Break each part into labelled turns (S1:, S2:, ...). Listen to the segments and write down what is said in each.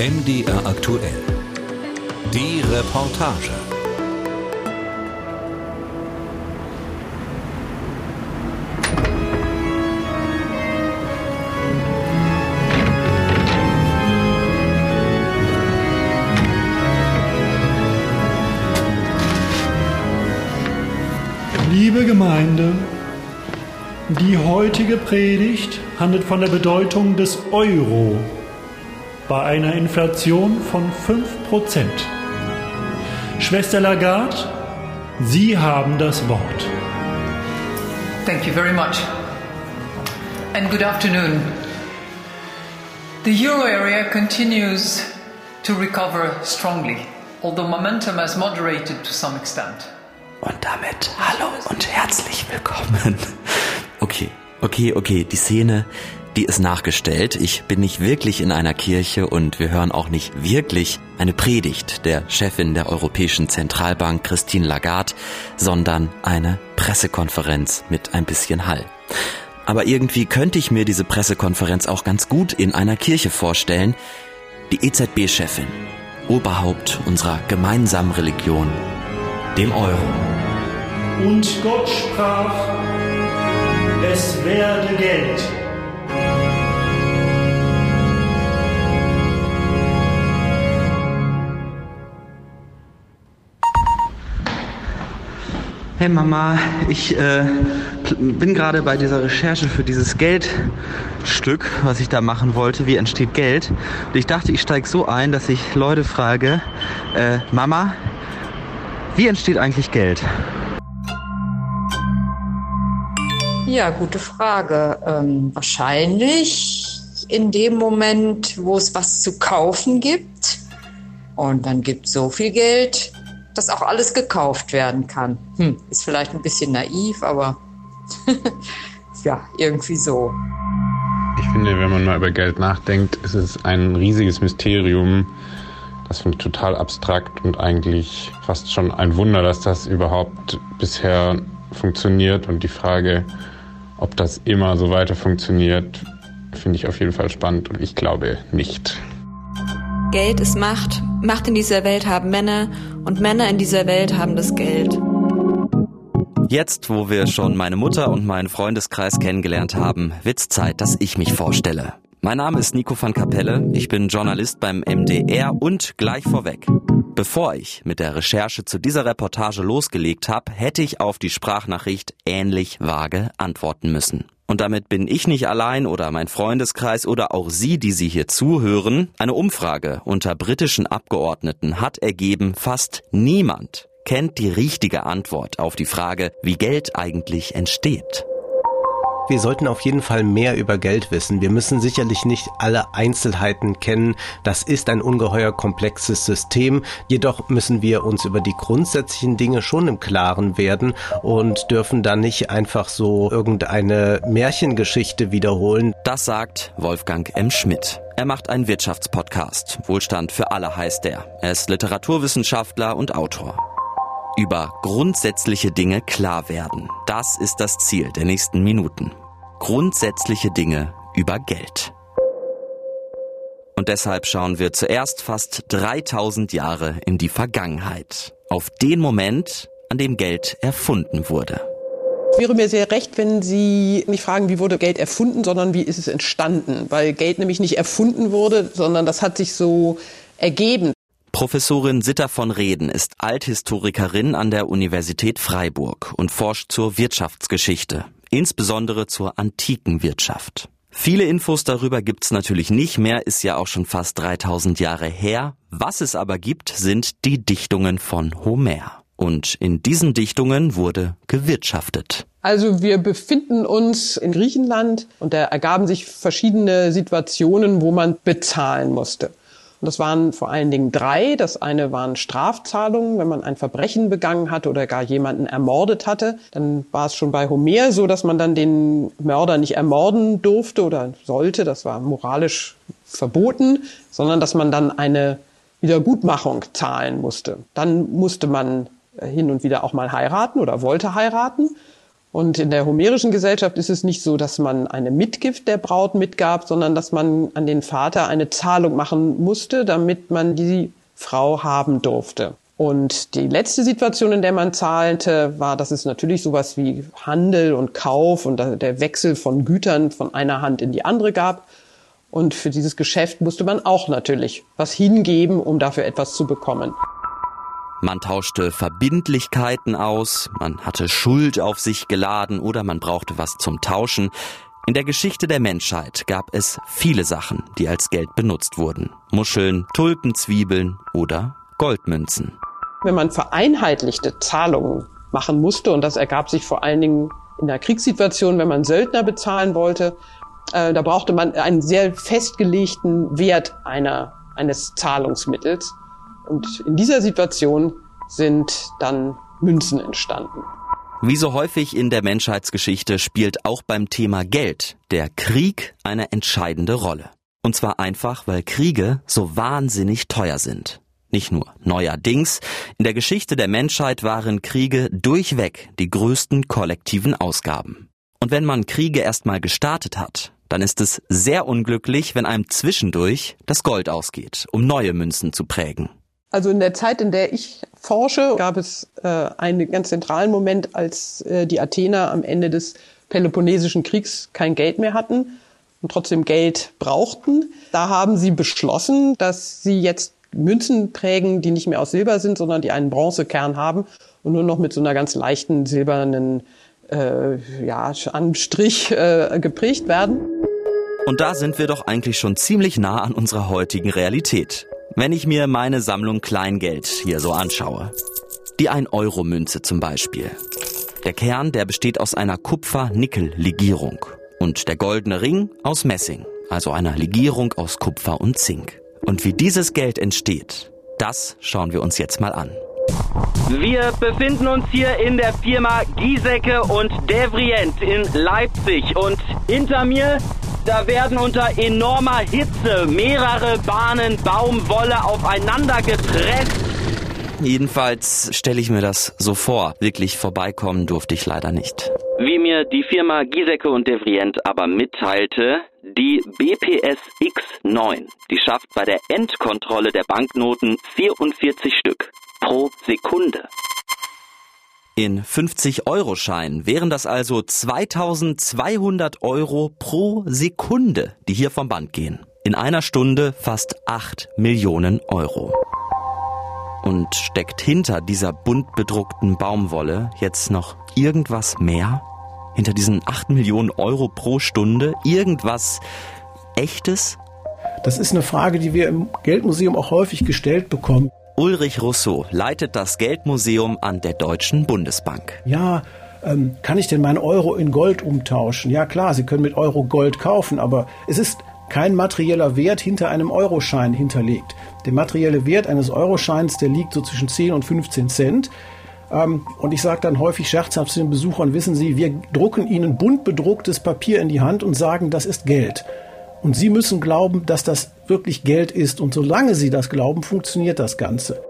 S1: MDR aktuell. Die Reportage.
S2: Liebe Gemeinde, die heutige Predigt handelt von der Bedeutung des Euro bei einer Inflation von 5%. Schwester Lagarde, Sie haben das Wort.
S3: Thank you very much. And good afternoon. The euro area continues to recover strongly, although momentum has moderated to some extent.
S4: Und damit hallo und herzlich willkommen. Okay, okay, okay, die Szene, die ist nachgestellt. Ich bin nicht wirklich in einer Kirche und wir hören auch nicht wirklich eine Predigt der Chefin der Europäischen Zentralbank Christine Lagarde, sondern eine Pressekonferenz mit ein bisschen Hall. Aber irgendwie könnte ich mir diese Pressekonferenz auch ganz gut in einer Kirche vorstellen. Die EZB-Chefin, Oberhaupt unserer gemeinsamen Religion, dem Euro.
S2: Und Gott sprach, es werde Geld.
S4: Hey Mama, ich äh, bin gerade bei dieser Recherche für dieses Geldstück, was ich da machen wollte. Wie entsteht Geld? Und ich dachte, ich steige so ein, dass ich Leute frage, äh, Mama, wie entsteht eigentlich Geld?
S5: Ja, gute Frage. Ähm, wahrscheinlich in dem Moment, wo es was zu kaufen gibt. Und dann gibt es so viel Geld, dass auch alles gekauft werden kann. Hm, ist vielleicht ein bisschen naiv, aber ja, irgendwie so.
S6: Ich finde, wenn man mal über Geld nachdenkt, ist es ein riesiges Mysterium. Das finde ich total abstrakt und eigentlich fast schon ein Wunder, dass das überhaupt bisher funktioniert. Und die Frage, ob das immer so weiter funktioniert, finde ich auf jeden Fall spannend und ich glaube nicht.
S7: Geld ist Macht. Macht in dieser Welt haben Männer und Männer in dieser Welt haben das Geld.
S4: Jetzt, wo wir schon meine Mutter und meinen Freundeskreis kennengelernt haben, wird's Zeit, dass ich mich vorstelle. Mein Name ist Nico van Kapelle, ich bin Journalist beim MDR und gleich vorweg. Bevor ich mit der Recherche zu dieser Reportage losgelegt habe, hätte ich auf die Sprachnachricht ähnlich vage antworten müssen. Und damit bin ich nicht allein oder mein Freundeskreis oder auch Sie, die Sie hier zuhören. Eine Umfrage unter britischen Abgeordneten hat ergeben, fast niemand kennt die richtige Antwort auf die Frage, wie Geld eigentlich entsteht.
S8: Wir sollten auf jeden Fall mehr über Geld wissen. Wir müssen sicherlich nicht alle Einzelheiten kennen. Das ist ein ungeheuer komplexes System. Jedoch müssen wir uns über die grundsätzlichen Dinge schon im Klaren werden und dürfen dann nicht einfach so irgendeine Märchengeschichte wiederholen.
S4: Das sagt Wolfgang M. Schmidt. Er macht einen Wirtschaftspodcast. Wohlstand für alle heißt er. Er ist Literaturwissenschaftler und Autor über grundsätzliche Dinge klar werden. Das ist das Ziel der nächsten Minuten. Grundsätzliche Dinge über Geld. Und deshalb schauen wir zuerst fast 3000 Jahre in die Vergangenheit. Auf den Moment, an dem Geld erfunden wurde.
S9: Es wäre mir sehr recht, wenn Sie nicht fragen, wie wurde Geld erfunden, sondern wie ist es entstanden. Weil Geld nämlich nicht erfunden wurde, sondern das hat sich so ergeben.
S4: Professorin Sitter von Reden ist Althistorikerin an der Universität Freiburg und forscht zur Wirtschaftsgeschichte, insbesondere zur antiken Wirtschaft. Viele Infos darüber gibt's natürlich nicht mehr, ist ja auch schon fast 3000 Jahre her. Was es aber gibt, sind die Dichtungen von Homer. Und in diesen Dichtungen wurde gewirtschaftet.
S9: Also wir befinden uns in Griechenland und da ergaben sich verschiedene Situationen, wo man bezahlen musste. Und das waren vor allen Dingen drei. Das eine waren Strafzahlungen, wenn man ein Verbrechen begangen hatte oder gar jemanden ermordet hatte. Dann war es schon bei Homer so, dass man dann den Mörder nicht ermorden durfte oder sollte. Das war moralisch verboten, sondern dass man dann eine Wiedergutmachung zahlen musste. Dann musste man hin und wieder auch mal heiraten oder wollte heiraten. Und in der homerischen Gesellschaft ist es nicht so, dass man eine Mitgift der Braut mitgab, sondern dass man an den Vater eine Zahlung machen musste, damit man die Frau haben durfte. Und die letzte Situation, in der man zahlte, war, dass es natürlich sowas wie Handel und Kauf und der Wechsel von Gütern von einer Hand in die andere gab. Und für dieses Geschäft musste man auch natürlich was hingeben, um dafür etwas zu bekommen.
S4: Man tauschte Verbindlichkeiten aus, man hatte Schuld auf sich geladen oder man brauchte was zum Tauschen. In der Geschichte der Menschheit gab es viele Sachen, die als Geld benutzt wurden. Muscheln, Tulpenzwiebeln oder Goldmünzen
S9: wenn man vereinheitlichte Zahlungen machen musste, und das ergab sich vor allen Dingen in der Kriegssituation, wenn man Söldner bezahlen wollte, äh, da brauchte man einen sehr festgelegten Wert einer, eines Zahlungsmittels. Und in dieser Situation sind dann Münzen entstanden.
S4: Wie so häufig in der Menschheitsgeschichte spielt auch beim Thema Geld der Krieg eine entscheidende Rolle. Und zwar einfach, weil Kriege so wahnsinnig teuer sind. Nicht nur neuerdings, in der Geschichte der Menschheit waren Kriege durchweg die größten kollektiven Ausgaben. Und wenn man Kriege erstmal gestartet hat, dann ist es sehr unglücklich, wenn einem zwischendurch das Gold ausgeht, um neue Münzen zu prägen.
S9: Also in der Zeit, in der ich forsche, gab es äh, einen ganz zentralen Moment, als äh, die Athener am Ende des Peloponnesischen Kriegs kein Geld mehr hatten und trotzdem Geld brauchten. Da haben sie beschlossen, dass sie jetzt Münzen prägen, die nicht mehr aus Silber sind, sondern die einen Bronzekern haben und nur noch mit so einer ganz leichten silbernen äh, ja, Anstrich äh, geprägt werden.
S4: Und da sind wir doch eigentlich schon ziemlich nah an unserer heutigen Realität. Wenn ich mir meine Sammlung Kleingeld hier so anschaue. Die 1-Euro-Münze zum Beispiel. Der Kern, der besteht aus einer Kupfer-Nickel-Legierung. Und der goldene Ring aus Messing, also einer Legierung aus Kupfer und Zink. Und wie dieses Geld entsteht, das schauen wir uns jetzt mal an.
S10: Wir befinden uns hier in der Firma Giesecke und Devrient in Leipzig und hinter mir, da werden unter enormer Hitze mehrere Bahnen Baumwolle aufeinander gepresst.
S4: Jedenfalls stelle ich mir das so vor. Wirklich vorbeikommen durfte ich leider nicht.
S10: Wie mir die Firma Giesecke und Devrient aber mitteilte, die BPS X9, die schafft bei der Endkontrolle der Banknoten 44 Stück pro Sekunde.
S4: In 50-Euro-Scheinen wären das also 2200 Euro pro Sekunde, die hier vom Band gehen. In einer Stunde fast 8 Millionen Euro. Und steckt hinter dieser bunt bedruckten Baumwolle jetzt noch irgendwas mehr? hinter diesen 8 Millionen Euro pro Stunde irgendwas Echtes?
S11: Das ist eine Frage, die wir im Geldmuseum auch häufig gestellt bekommen.
S4: Ulrich Rousseau leitet das Geldmuseum an der Deutschen Bundesbank.
S11: Ja, ähm, kann ich denn meinen Euro in Gold umtauschen? Ja klar, Sie können mit Euro Gold kaufen, aber es ist kein materieller Wert hinter einem Euroschein hinterlegt. Der materielle Wert eines Euroscheins, der liegt so zwischen 10 und 15 Cent. Ähm, und ich sage dann häufig scherzhaft zu den Besuchern, wissen Sie, wir drucken Ihnen bunt bedrucktes Papier in die Hand und sagen, das ist Geld. Und Sie müssen glauben, dass das wirklich Geld ist. Und solange Sie das glauben, funktioniert das Ganze.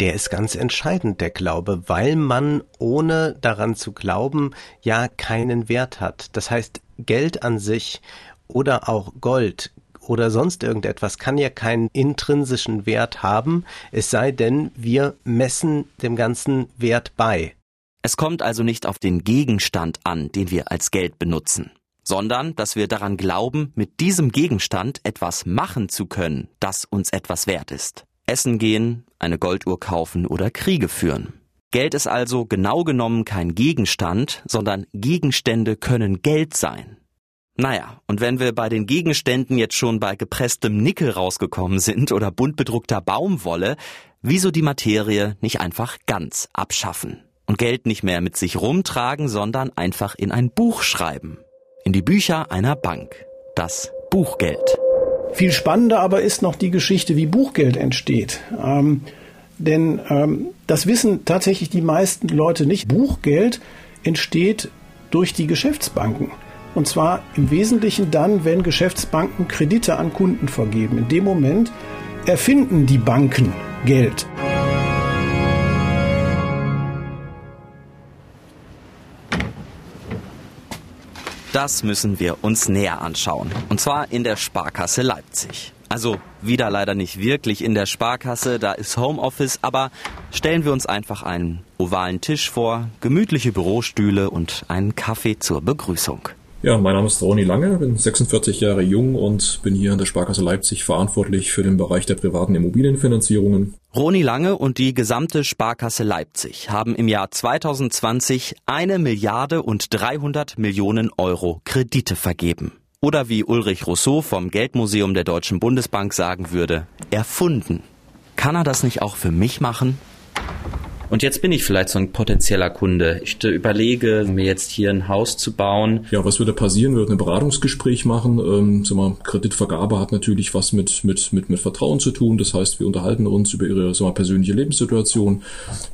S8: Der ist ganz entscheidend, der Glaube, weil man ohne daran zu glauben ja keinen Wert hat. Das heißt, Geld an sich oder auch Gold oder sonst irgendetwas kann ja keinen intrinsischen Wert haben, es sei denn, wir messen dem ganzen Wert bei.
S4: Es kommt also nicht auf den Gegenstand an, den wir als Geld benutzen, sondern dass wir daran glauben, mit diesem Gegenstand etwas machen zu können, das uns etwas wert ist. Essen gehen, eine Golduhr kaufen oder Kriege führen. Geld ist also genau genommen kein Gegenstand, sondern Gegenstände können Geld sein. Naja, und wenn wir bei den Gegenständen jetzt schon bei gepresstem Nickel rausgekommen sind oder bunt bedruckter Baumwolle, wieso die Materie nicht einfach ganz abschaffen und Geld nicht mehr mit sich rumtragen, sondern einfach in ein Buch schreiben? In die Bücher einer Bank. Das Buchgeld.
S11: Viel spannender aber ist noch die Geschichte, wie Buchgeld entsteht. Ähm, denn ähm, das wissen tatsächlich die meisten Leute nicht. Buchgeld entsteht durch die Geschäftsbanken. Und zwar im Wesentlichen dann, wenn Geschäftsbanken Kredite an Kunden vergeben. In dem Moment erfinden die Banken Geld.
S4: Das müssen wir uns näher anschauen. Und zwar in der Sparkasse Leipzig. Also wieder leider nicht wirklich in der Sparkasse, da ist Homeoffice, aber stellen wir uns einfach einen ovalen Tisch vor, gemütliche Bürostühle und einen Kaffee zur Begrüßung.
S12: Ja, mein Name ist Ronny Lange, bin 46 Jahre jung und bin hier in der Sparkasse Leipzig verantwortlich für den Bereich der privaten Immobilienfinanzierungen.
S4: Roni Lange und die gesamte Sparkasse Leipzig haben im Jahr 2020 eine Milliarde und 300 Millionen Euro Kredite vergeben. Oder wie Ulrich Rousseau vom Geldmuseum der Deutschen Bundesbank sagen würde, erfunden. Kann er das nicht auch für mich machen? Und jetzt bin ich vielleicht so ein potenzieller Kunde. Ich überlege, mir jetzt hier ein Haus zu bauen.
S12: Ja, was würde passieren? Wir würden ein Beratungsgespräch machen. Ähm, sag mal, Kreditvergabe hat natürlich was mit, mit, mit, mit Vertrauen zu tun. Das heißt, wir unterhalten uns über ihre sag mal, persönliche Lebenssituation,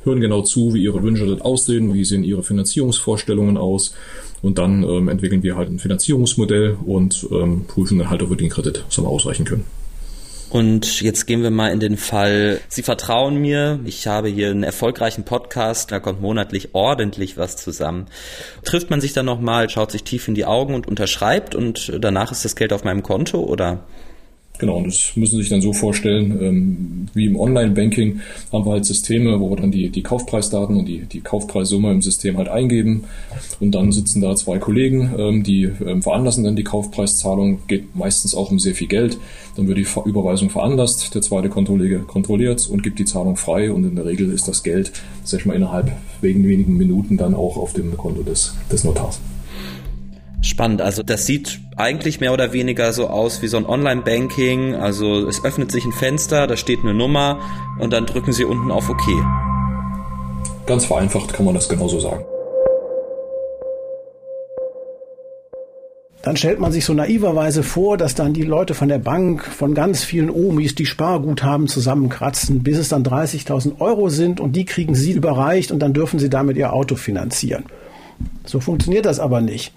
S12: hören genau zu, wie ihre Wünsche dort aussehen, wie sehen ihre Finanzierungsvorstellungen aus. Und dann ähm, entwickeln wir halt ein Finanzierungsmodell und ähm, prüfen dann halt, ob wir den Kredit sag mal, ausreichen können.
S4: Und jetzt gehen wir mal in den Fall, Sie vertrauen mir, ich habe hier einen erfolgreichen Podcast, da kommt monatlich ordentlich was zusammen. Trifft man sich dann nochmal, schaut sich tief in die Augen und unterschreibt und danach ist das Geld auf meinem Konto oder?
S12: Genau, und das müssen Sie sich dann so vorstellen, ähm, wie im Online-Banking haben wir halt Systeme, wo wir dann die, die Kaufpreisdaten und die, die Kaufpreissumme im System halt eingeben. Und dann sitzen da zwei Kollegen, ähm, die ähm, veranlassen dann die Kaufpreiszahlung, geht meistens auch um sehr viel Geld. Dann wird die Überweisung veranlasst, der zweite Kontolege kontrolliert und gibt die Zahlung frei und in der Regel ist das Geld, sag ich mal, innerhalb wenigen Minuten dann auch auf dem Konto des, des Notars.
S4: Spannend. Also das sieht eigentlich mehr oder weniger so aus wie so ein Online-Banking. Also es öffnet sich ein Fenster, da steht eine Nummer und dann drücken Sie unten auf OK.
S12: Ganz vereinfacht kann man das genauso sagen.
S11: Dann stellt man sich so naiverweise vor, dass dann die Leute von der Bank, von ganz vielen Omis, die Sparguthaben zusammenkratzen, bis es dann 30.000 Euro sind und die kriegen sie überreicht und dann dürfen sie damit ihr Auto finanzieren. So funktioniert das aber nicht.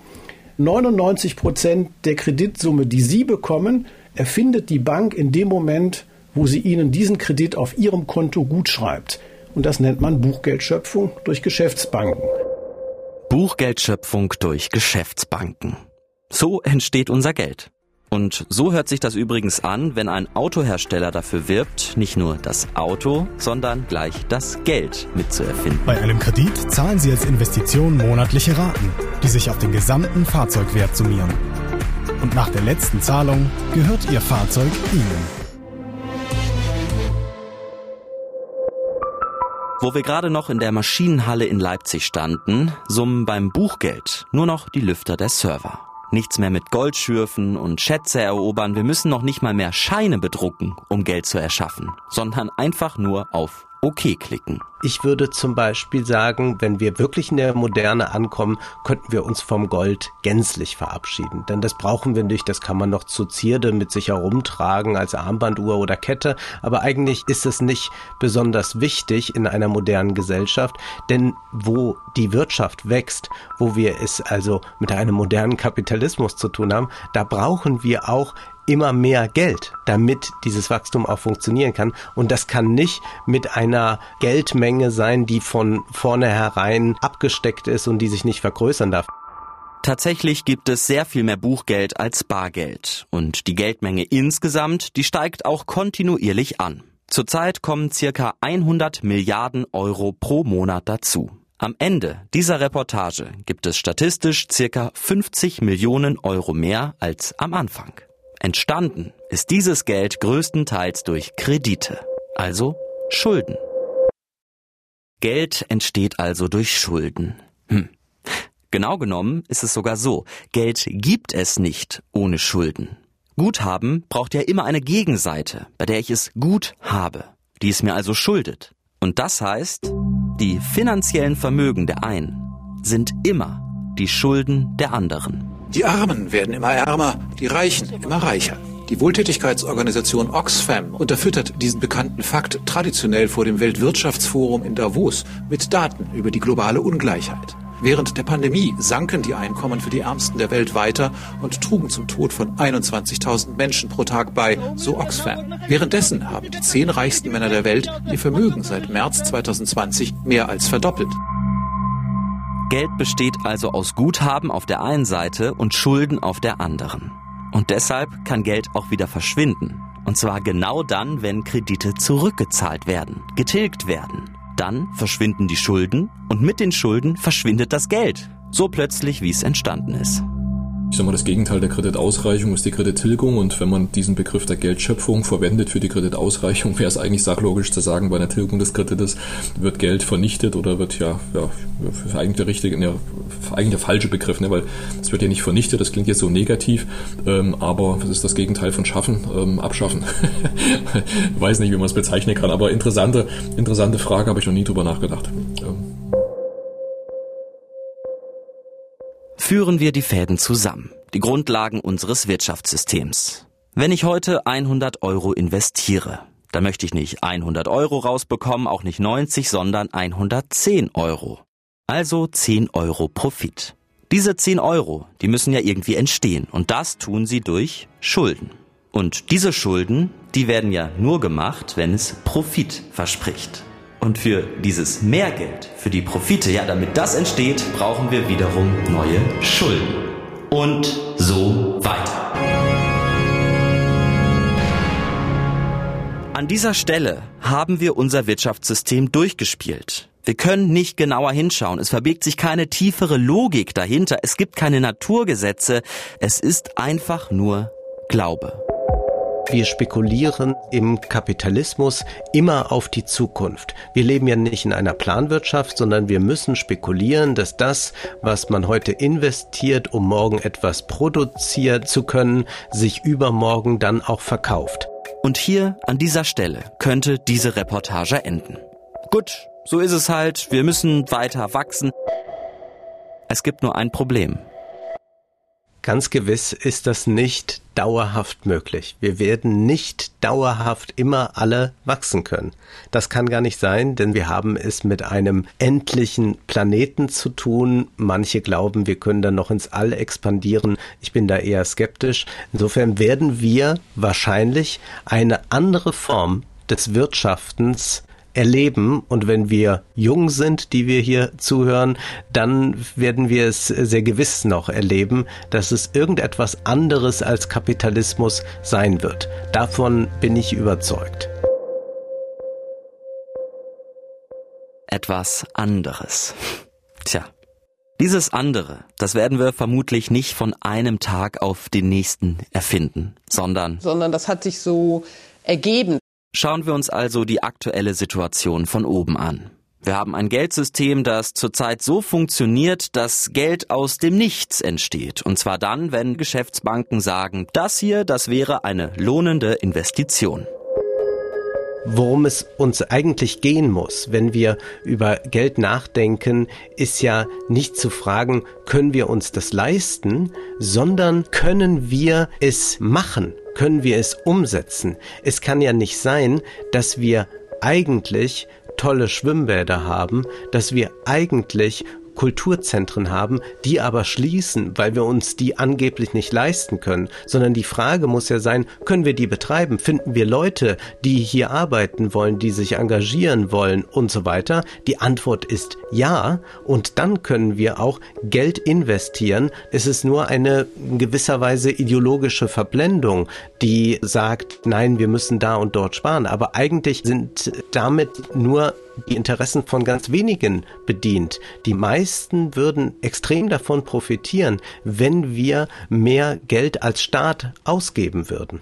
S11: 99 Prozent der Kreditsumme, die Sie bekommen, erfindet die Bank in dem Moment, wo sie Ihnen diesen Kredit auf Ihrem Konto gutschreibt. Und das nennt man Buchgeldschöpfung durch Geschäftsbanken.
S4: Buchgeldschöpfung durch Geschäftsbanken. So entsteht unser Geld. Und so hört sich das übrigens an, wenn ein Autohersteller dafür wirbt, nicht nur das Auto, sondern gleich das Geld mitzuerfinden.
S13: Bei einem Kredit zahlen Sie als Investition monatliche Raten, die sich auf den gesamten Fahrzeugwert summieren. Und nach der letzten Zahlung gehört Ihr Fahrzeug Ihnen.
S4: Wo wir gerade noch in der Maschinenhalle in Leipzig standen, summen beim Buchgeld nur noch die Lüfter der Server. Nichts mehr mit Gold schürfen und Schätze erobern. Wir müssen noch nicht mal mehr Scheine bedrucken, um Geld zu erschaffen, sondern einfach nur auf OK klicken.
S8: Ich würde zum Beispiel sagen, wenn wir wirklich in der Moderne ankommen, könnten wir uns vom Gold gänzlich verabschieden. Denn das brauchen wir nicht, das kann man noch zur Zierde mit sich herumtragen als Armbanduhr oder Kette. Aber eigentlich ist es nicht besonders wichtig in einer modernen Gesellschaft, denn wo die Wirtschaft wächst, wo wir es also mit einem modernen Kapitalismus zu tun haben, da brauchen wir auch immer mehr Geld, damit dieses Wachstum auch funktionieren kann. Und das kann nicht mit einer Geldmenge sein, die von vornherein abgesteckt ist und die sich nicht vergrößern darf.
S4: Tatsächlich gibt es sehr viel mehr Buchgeld als Bargeld. Und die Geldmenge insgesamt, die steigt auch kontinuierlich an. Zurzeit kommen circa 100 Milliarden Euro pro Monat dazu. Am Ende dieser Reportage gibt es statistisch circa 50 Millionen Euro mehr als am Anfang. Entstanden ist dieses Geld größtenteils durch Kredite, also Schulden. Geld entsteht also durch Schulden. Hm. Genau genommen ist es sogar so, Geld gibt es nicht ohne Schulden. Guthaben braucht ja immer eine Gegenseite, bei der ich es gut habe, die es mir also schuldet. Und das heißt, die finanziellen Vermögen der einen sind immer die Schulden der anderen.
S14: Die Armen werden immer ärmer, die Reichen immer reicher. Die Wohltätigkeitsorganisation Oxfam unterfüttert diesen bekannten Fakt traditionell vor dem Weltwirtschaftsforum in Davos mit Daten über die globale Ungleichheit. Während der Pandemie sanken die Einkommen für die Ärmsten der Welt weiter und trugen zum Tod von 21.000 Menschen pro Tag bei, so Oxfam. Währenddessen haben die zehn reichsten Männer der Welt ihr Vermögen seit März 2020 mehr als verdoppelt.
S4: Geld besteht also aus Guthaben auf der einen Seite und Schulden auf der anderen. Und deshalb kann Geld auch wieder verschwinden. Und zwar genau dann, wenn Kredite zurückgezahlt werden, getilgt werden. Dann verschwinden die Schulden und mit den Schulden verschwindet das Geld. So plötzlich, wie es entstanden ist.
S12: Ich sag mal, das Gegenteil der Kreditausreichung ist die Kredittilgung und wenn man diesen Begriff der Geldschöpfung verwendet für die Kreditausreichung, wäre es eigentlich sachlogisch zu sagen, bei einer Tilgung des Kredites wird Geld vernichtet oder wird ja, ja eigentlich der richtige, ne, eigentlich der falsche Begriff, ne, weil es wird ja nicht vernichtet, das klingt jetzt so negativ, ähm, aber was ist das Gegenteil von schaffen? Ähm, abschaffen. Weiß nicht, wie man es bezeichnen kann, aber interessante, interessante Frage, habe ich noch nie drüber nachgedacht. Ähm.
S4: Führen wir die Fäden zusammen, die Grundlagen unseres Wirtschaftssystems. Wenn ich heute 100 Euro investiere, dann möchte ich nicht 100 Euro rausbekommen, auch nicht 90, sondern 110 Euro. Also 10 Euro Profit. Diese 10 Euro, die müssen ja irgendwie entstehen und das tun sie durch Schulden. Und diese Schulden, die werden ja nur gemacht, wenn es Profit verspricht. Und für dieses Mehrgeld, für die Profite, ja, damit das entsteht, brauchen wir wiederum neue Schulden. Und so weiter. An dieser Stelle haben wir unser Wirtschaftssystem durchgespielt. Wir können nicht genauer hinschauen. Es verbirgt sich keine tiefere Logik dahinter. Es gibt keine Naturgesetze. Es ist einfach nur Glaube.
S8: Wir spekulieren im Kapitalismus immer auf die Zukunft. Wir leben ja nicht in einer Planwirtschaft, sondern wir müssen spekulieren, dass das, was man heute investiert, um morgen etwas produzieren zu können, sich übermorgen dann auch verkauft.
S4: Und hier an dieser Stelle könnte diese Reportage enden. Gut, so ist es halt. Wir müssen weiter wachsen. Es gibt nur ein Problem.
S8: Ganz gewiss ist das nicht dauerhaft möglich. Wir werden nicht dauerhaft immer alle wachsen können. Das kann gar nicht sein, denn wir haben es mit einem endlichen Planeten zu tun. Manche glauben, wir können dann noch ins All expandieren. Ich bin da eher skeptisch. Insofern werden wir wahrscheinlich eine andere Form des Wirtschaftens erleben. Und wenn wir jung sind, die wir hier zuhören, dann werden wir es sehr gewiss noch erleben, dass es irgendetwas anderes als Kapitalismus sein wird. Davon bin ich überzeugt.
S4: Etwas anderes. Tja. Dieses andere, das werden wir vermutlich nicht von einem Tag auf den nächsten erfinden, sondern.
S9: Sondern das hat sich so ergeben.
S4: Schauen wir uns also die aktuelle Situation von oben an. Wir haben ein Geldsystem, das zurzeit so funktioniert, dass Geld aus dem Nichts entsteht. Und zwar dann, wenn Geschäftsbanken sagen, das hier, das wäre eine lohnende Investition.
S8: Worum es uns eigentlich gehen muss, wenn wir über Geld nachdenken, ist ja nicht zu fragen, können wir uns das leisten, sondern können wir es machen? können wir es umsetzen. Es kann ja nicht sein, dass wir eigentlich tolle Schwimmbäder haben, dass wir eigentlich Kulturzentren haben, die aber schließen, weil wir uns die angeblich nicht leisten können, sondern die Frage muss ja sein, können wir die betreiben? Finden wir Leute, die hier arbeiten wollen, die sich engagieren wollen und so weiter? Die Antwort ist ja und dann können wir auch Geld investieren. Es ist nur eine gewisserweise ideologische Verblendung, die sagt, nein, wir müssen da und dort sparen, aber eigentlich sind damit nur die Interessen von ganz wenigen bedient. Die meisten würden extrem davon profitieren, wenn wir mehr Geld als Staat ausgeben würden.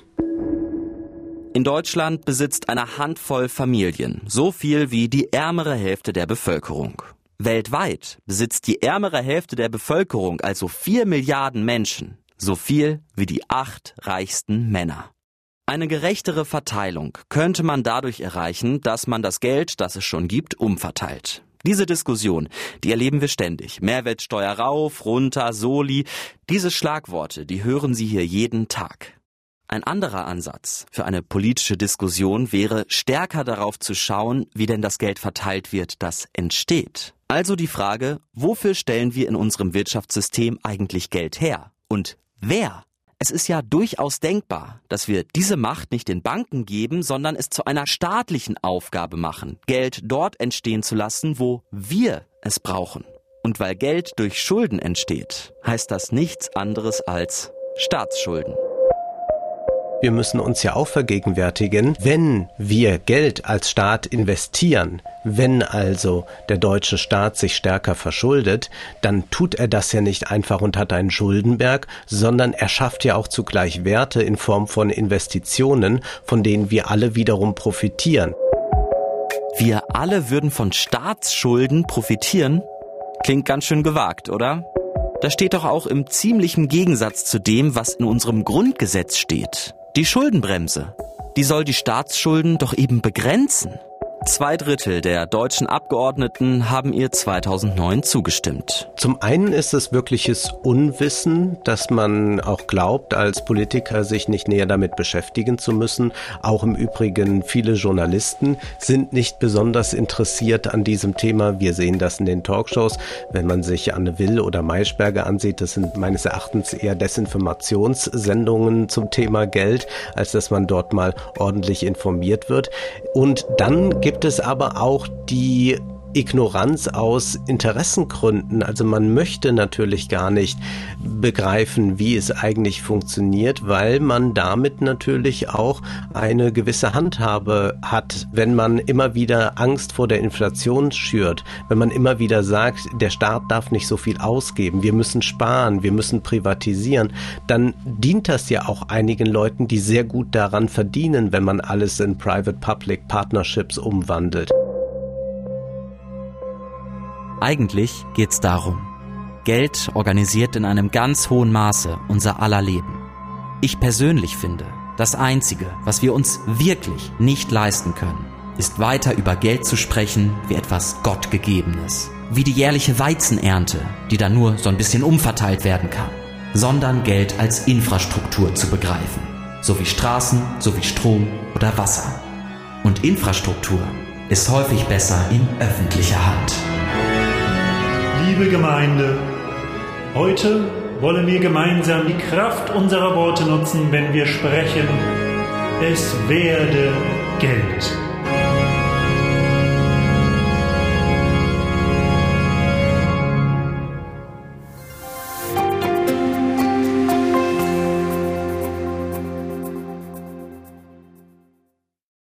S4: In Deutschland besitzt eine Handvoll Familien so viel wie die ärmere Hälfte der Bevölkerung. Weltweit besitzt die ärmere Hälfte der Bevölkerung, also vier Milliarden Menschen, so viel wie die acht reichsten Männer. Eine gerechtere Verteilung könnte man dadurch erreichen, dass man das Geld, das es schon gibt, umverteilt. Diese Diskussion, die erleben wir ständig. Mehrwertsteuer rauf, runter, Soli. Diese Schlagworte, die hören Sie hier jeden Tag. Ein anderer Ansatz für eine politische Diskussion wäre, stärker darauf zu schauen, wie denn das Geld verteilt wird, das entsteht. Also die Frage, wofür stellen wir in unserem Wirtschaftssystem eigentlich Geld her? Und wer es ist ja durchaus denkbar, dass wir diese Macht nicht den Banken geben, sondern es zu einer staatlichen Aufgabe machen, Geld dort entstehen zu lassen, wo wir es brauchen. Und weil Geld durch Schulden entsteht, heißt das nichts anderes als Staatsschulden.
S8: Wir müssen uns ja auch vergegenwärtigen, wenn wir Geld als Staat investieren, wenn also der deutsche Staat sich stärker verschuldet, dann tut er das ja nicht einfach und hat einen Schuldenberg, sondern er schafft ja auch zugleich Werte in Form von Investitionen, von denen wir alle wiederum profitieren.
S4: Wir alle würden von Staatsschulden profitieren? Klingt ganz schön gewagt, oder? Das steht doch auch im ziemlichen Gegensatz zu dem, was in unserem Grundgesetz steht. Die Schuldenbremse. Die soll die Staatsschulden doch eben begrenzen. Zwei Drittel der deutschen Abgeordneten haben ihr 2009 zugestimmt.
S8: Zum einen ist es wirkliches Unwissen, dass man auch glaubt, als Politiker sich nicht näher damit beschäftigen zu müssen. Auch im Übrigen viele Journalisten sind nicht besonders interessiert an diesem Thema. Wir sehen das in den Talkshows. Wenn man sich Anne Will oder Maischberger ansieht, das sind meines Erachtens eher Desinformationssendungen zum Thema Geld, als dass man dort mal ordentlich informiert wird. Und dann gibt es aber auch die Ignoranz aus Interessengründen. Also man möchte natürlich gar nicht begreifen, wie es eigentlich funktioniert, weil man damit natürlich auch eine gewisse Handhabe hat, wenn man immer wieder Angst vor der Inflation schürt, wenn man immer wieder sagt, der Staat darf nicht so viel ausgeben, wir müssen sparen, wir müssen privatisieren, dann dient das ja auch einigen Leuten, die sehr gut daran verdienen, wenn man alles in Private-Public Partnerships umwandelt.
S4: Eigentlich geht's darum. Geld organisiert in einem ganz hohen Maße unser aller Leben. Ich persönlich finde, das Einzige, was wir uns wirklich nicht leisten können, ist weiter über Geld zu sprechen wie etwas Gottgegebenes. Wie die jährliche Weizenernte, die dann nur so ein bisschen umverteilt werden kann. Sondern Geld als Infrastruktur zu begreifen. So wie Straßen, so wie Strom oder Wasser. Und Infrastruktur ist häufig besser in öffentlicher Hand.
S2: Liebe Gemeinde, heute wollen wir gemeinsam die Kraft unserer Worte nutzen, wenn wir sprechen, es werde Geld.